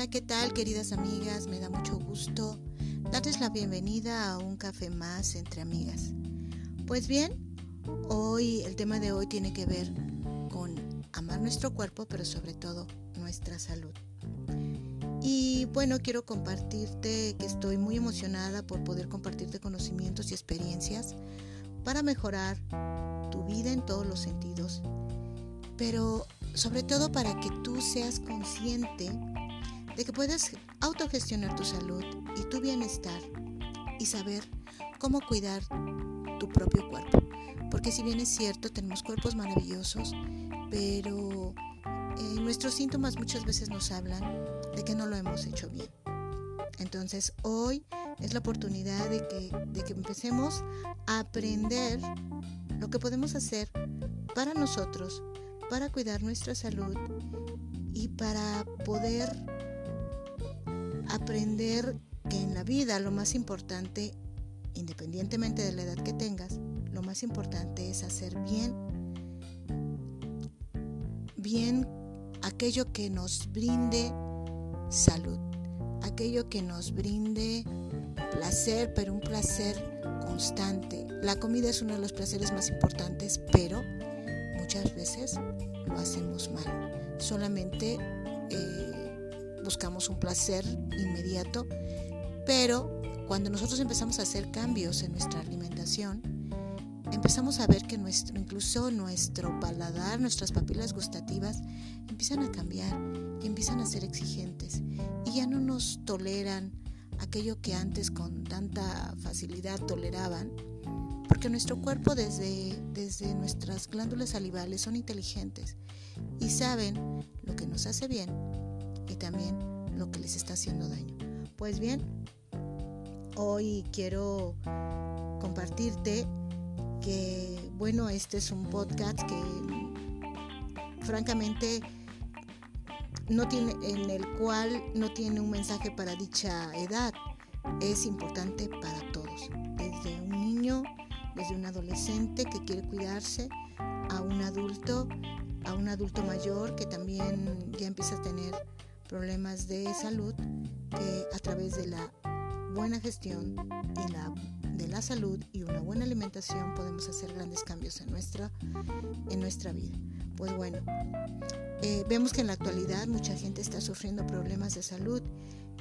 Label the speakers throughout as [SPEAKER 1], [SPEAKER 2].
[SPEAKER 1] Hola, ¿qué tal queridas amigas? Me da mucho gusto darles la bienvenida a un café más entre amigas. Pues bien, hoy el tema de hoy tiene que ver con amar nuestro cuerpo, pero sobre todo nuestra salud. Y bueno, quiero compartirte que estoy muy emocionada por poder compartirte conocimientos y experiencias para mejorar tu vida en todos los sentidos, pero sobre todo para que tú seas consciente de que puedes autogestionar tu salud y tu bienestar y saber cómo cuidar tu propio cuerpo. Porque si bien es cierto, tenemos cuerpos maravillosos, pero eh, nuestros síntomas muchas veces nos hablan de que no lo hemos hecho bien. Entonces hoy es la oportunidad de que, de que empecemos a aprender lo que podemos hacer para nosotros, para cuidar nuestra salud y para poder aprender que en la vida lo más importante, independientemente de la edad que tengas, lo más importante es hacer bien, bien aquello que nos brinde salud, aquello que nos brinde placer, pero un placer constante. La comida es uno de los placeres más importantes, pero muchas veces lo hacemos mal. Solamente eh, buscamos un placer inmediato, pero cuando nosotros empezamos a hacer cambios en nuestra alimentación, empezamos a ver que nuestro, incluso nuestro paladar, nuestras papilas gustativas empiezan a cambiar y empiezan a ser exigentes. Y ya no nos toleran aquello que antes con tanta facilidad toleraban, porque nuestro cuerpo desde, desde nuestras glándulas salivales son inteligentes y saben lo que nos hace bien y también lo que les está haciendo daño. Pues bien, hoy quiero compartirte que, bueno, este es un podcast que francamente no tiene, en el cual no tiene un mensaje para dicha edad. Es importante para todos, desde un niño, desde un adolescente que quiere cuidarse, a un adulto, a un adulto mayor que también ya empieza a tener problemas de salud, que a través de la buena gestión y la, de la salud y una buena alimentación podemos hacer grandes cambios en nuestra, en nuestra vida. Pues bueno, eh, vemos que en la actualidad mucha gente está sufriendo problemas de salud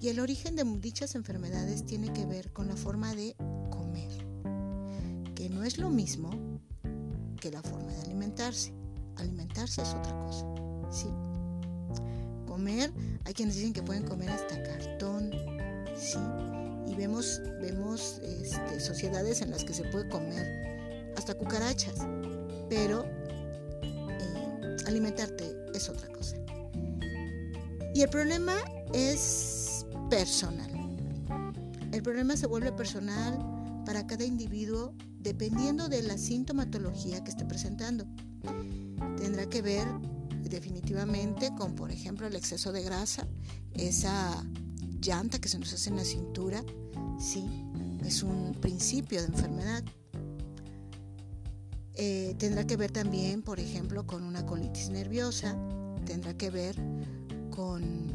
[SPEAKER 1] y el origen de dichas enfermedades tiene que ver con la forma de comer, que no es lo mismo que la forma de alimentarse. Alimentarse es otra cosa, ¿sí? Comer, hay quienes dicen que pueden comer hasta cartón, ¿sí? Y vemos, vemos este, sociedades en las que se puede comer hasta cucarachas, pero eh, alimentarte es otra cosa. Y el problema es personal. El problema se vuelve personal para cada individuo dependiendo de la sintomatología que esté presentando. Tendrá que ver definitivamente con, por ejemplo, el exceso de grasa, esa llanta que se nos hace en la cintura, sí, es un principio de enfermedad. Eh, tendrá que ver también, por ejemplo, con una colitis nerviosa, tendrá que ver con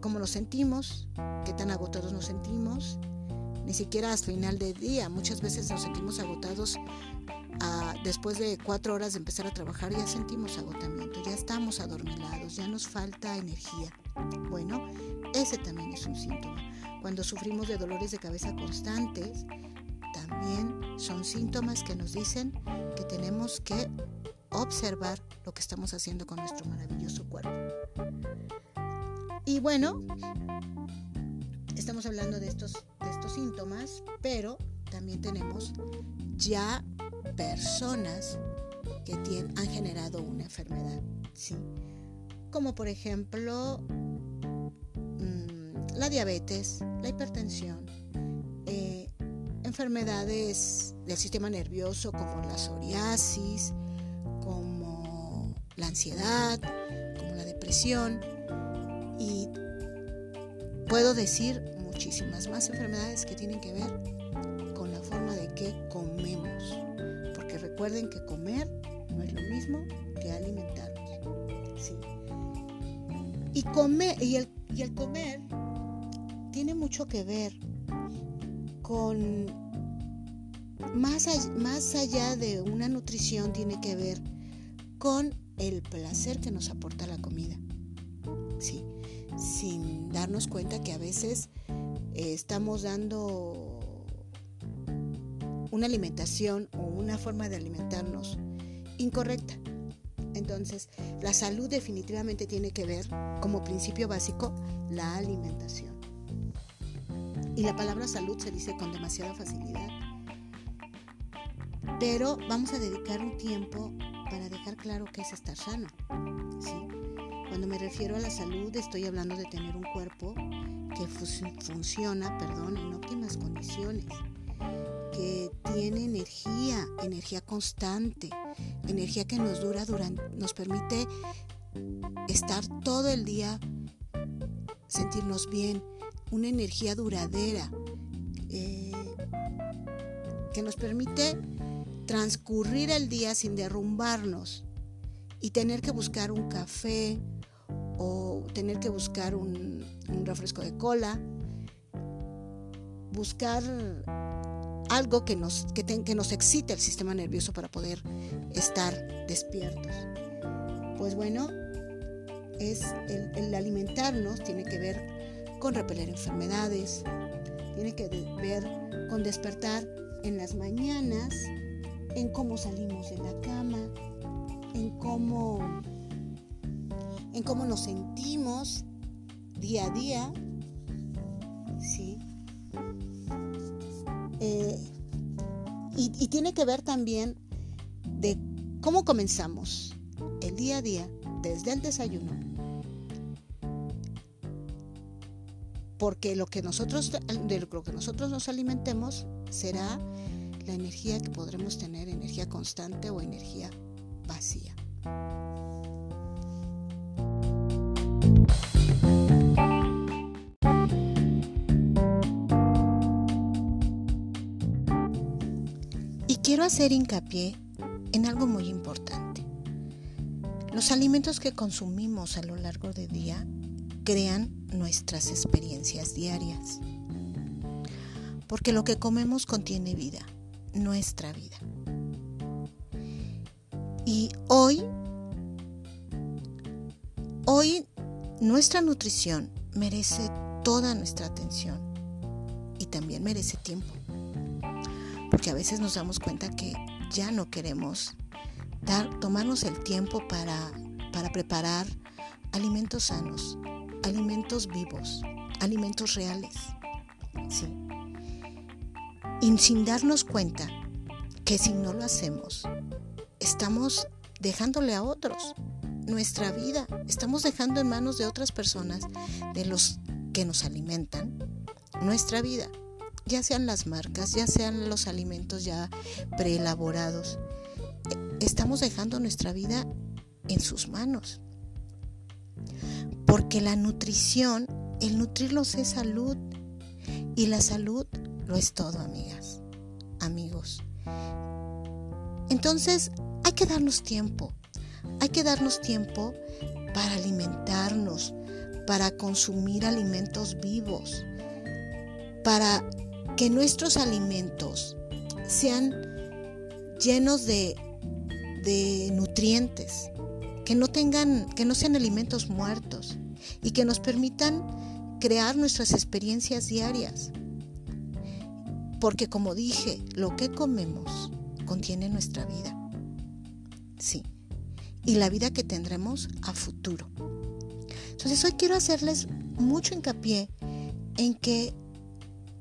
[SPEAKER 1] cómo nos sentimos, qué tan agotados nos sentimos, ni siquiera hasta final del día. Muchas veces nos sentimos agotados después de cuatro horas de empezar a trabajar, ya sentimos agotamiento, ya estamos adormilados, ya nos falta energía. Bueno, ese también es un síntoma. Cuando sufrimos de dolores de cabeza constantes, también son síntomas que nos dicen que tenemos que observar lo que estamos haciendo con nuestro maravilloso cuerpo. Y bueno, estamos hablando de estos, de estos síntomas, pero también tenemos ya personas que han generado una enfermedad, como por ejemplo mm, la diabetes, la hipertensión, eh, enfermedades del sistema nervioso como la psoriasis, como la ansiedad, como la depresión y puedo decir muchísimas más enfermedades que tienen que ver con la forma de que comemos. Recuerden que comer no es lo mismo que alimentarnos. Y, comer, y, el, y el comer tiene mucho que ver con más, más allá de una nutrición, tiene que ver con el placer que nos aporta la comida. Sí, sin darnos cuenta que a veces eh, estamos dando una alimentación o una forma de alimentarnos incorrecta. Entonces, la salud definitivamente tiene que ver, como principio básico, la alimentación. Y la palabra salud se dice con demasiada facilidad. Pero vamos a dedicar un tiempo para dejar claro qué es estar sano. ¿sí? Cuando me refiero a la salud estoy hablando de tener un cuerpo que funciona perdón, en óptimas condiciones, tiene energía, energía constante, energía que nos dura durante, nos permite estar todo el día, sentirnos bien, una energía duradera, eh, que nos permite transcurrir el día sin derrumbarnos y tener que buscar un café o tener que buscar un, refresco de cola, buscar algo que nos, que, nos excite el sistema nervioso para poder estar despiertos. Pues bueno, es el, el, alimentarnos tiene que ver con repeler enfermedades, tiene que ver con despertar en las mañanas en cómo salimos de la cama, en cómo, en cómo nos sentimos día a día, y, tiene que ver también de cómo comenzamos el día a día desde el desayuno porque lo que nosotros de lo que nosotros nos alimentemos será la energía que podremos tener, energía constante o energía vacía. Quiero hacer hincapié en algo muy importante. Los alimentos que consumimos a lo largo del día crean nuestras experiencias diarias. Porque lo que comemos contiene vida nuestra vida. Y hoy, hoy nuestra nutrición merece toda nuestra atención y también merece tiempo. Porque a veces nos damos cuenta que ya no queremos dar, tomarnos el tiempo para, para preparar alimentos sanos, alimentos vivos, alimentos reales. Sí y sin darnos cuenta que si no lo hacemos, estamos dejándole a otros nuestra vida, estamos dejando en manos de otras personas, de los que nos alimentan, nuestra vida, ya sean las marcas, ya sean los alimentos ya preelaborados. Estamos dejando nuestra vida en sus manos. Porque la nutrición, el nutrirlos es salud y la salud lo es todo, amigas, amigos. Entonces, hay que darnos tiempo. Hay que darnos tiempo para alimentarnos, para consumir alimentos vivos, para que nuestros alimentos sean llenos de, nutrientes, que no tengan, que no sean alimentos muertos y que nos permitan crear nuestras experiencias diarias. Porque como dije, lo que comemos contiene nuestra vida. Sí. Y la vida que tendremos a futuro. Entonces hoy quiero hacerles mucho hincapié en que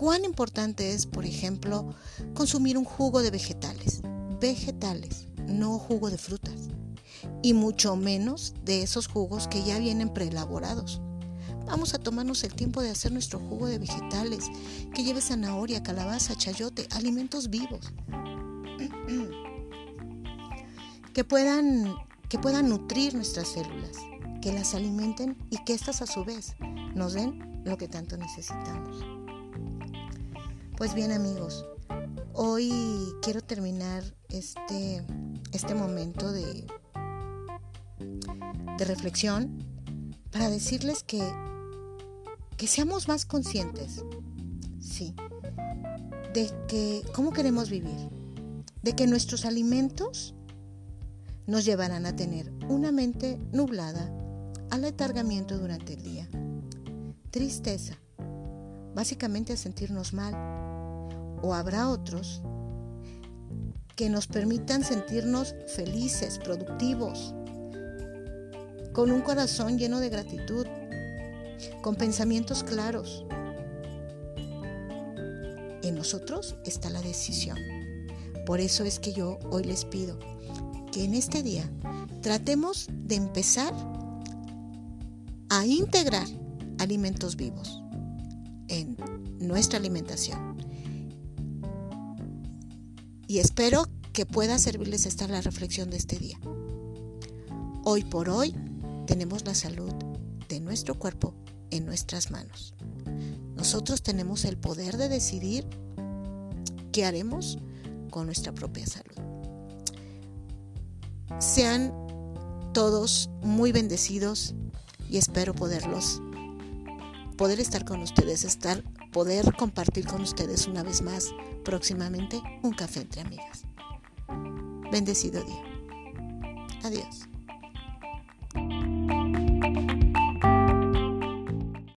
[SPEAKER 1] cuán importante es, por ejemplo, consumir un jugo de vegetales. Vegetales, no jugo de frutas. Y mucho menos de esos jugos que ya vienen preelaborados. Vamos a tomarnos el tiempo de hacer nuestro jugo de vegetales, que lleve zanahoria, calabaza, chayote, alimentos vivos. que puedan, que puedan nutrir nuestras células, que las alimenten y que éstas a su vez nos den lo que tanto necesitamos. Pues bien amigos, hoy quiero terminar este, este momento de, de reflexión para decirles que, que seamos más conscientes, sí, de que cómo queremos vivir, de que nuestros alimentos nos llevarán a tener una mente nublada, aletargamiento durante el día, tristeza, básicamente a sentirnos mal, o habrá otros que nos permitan sentirnos felices, productivos, con un corazón lleno de gratitud, con pensamientos claros. En nosotros está la decisión. Por eso es que yo hoy les pido que en este día tratemos de empezar a integrar alimentos vivos en nuestra alimentación y espero que pueda servirles esta la reflexión de este día. Hoy por hoy tenemos la salud de nuestro cuerpo en nuestras manos. Nosotros tenemos el poder de decidir qué haremos con nuestra propia salud. Sean todos muy bendecidos y espero poderlos poder estar con ustedes, estar poder compartir con ustedes una vez más próximamente un café entre amigas. Bendecido día. Adiós.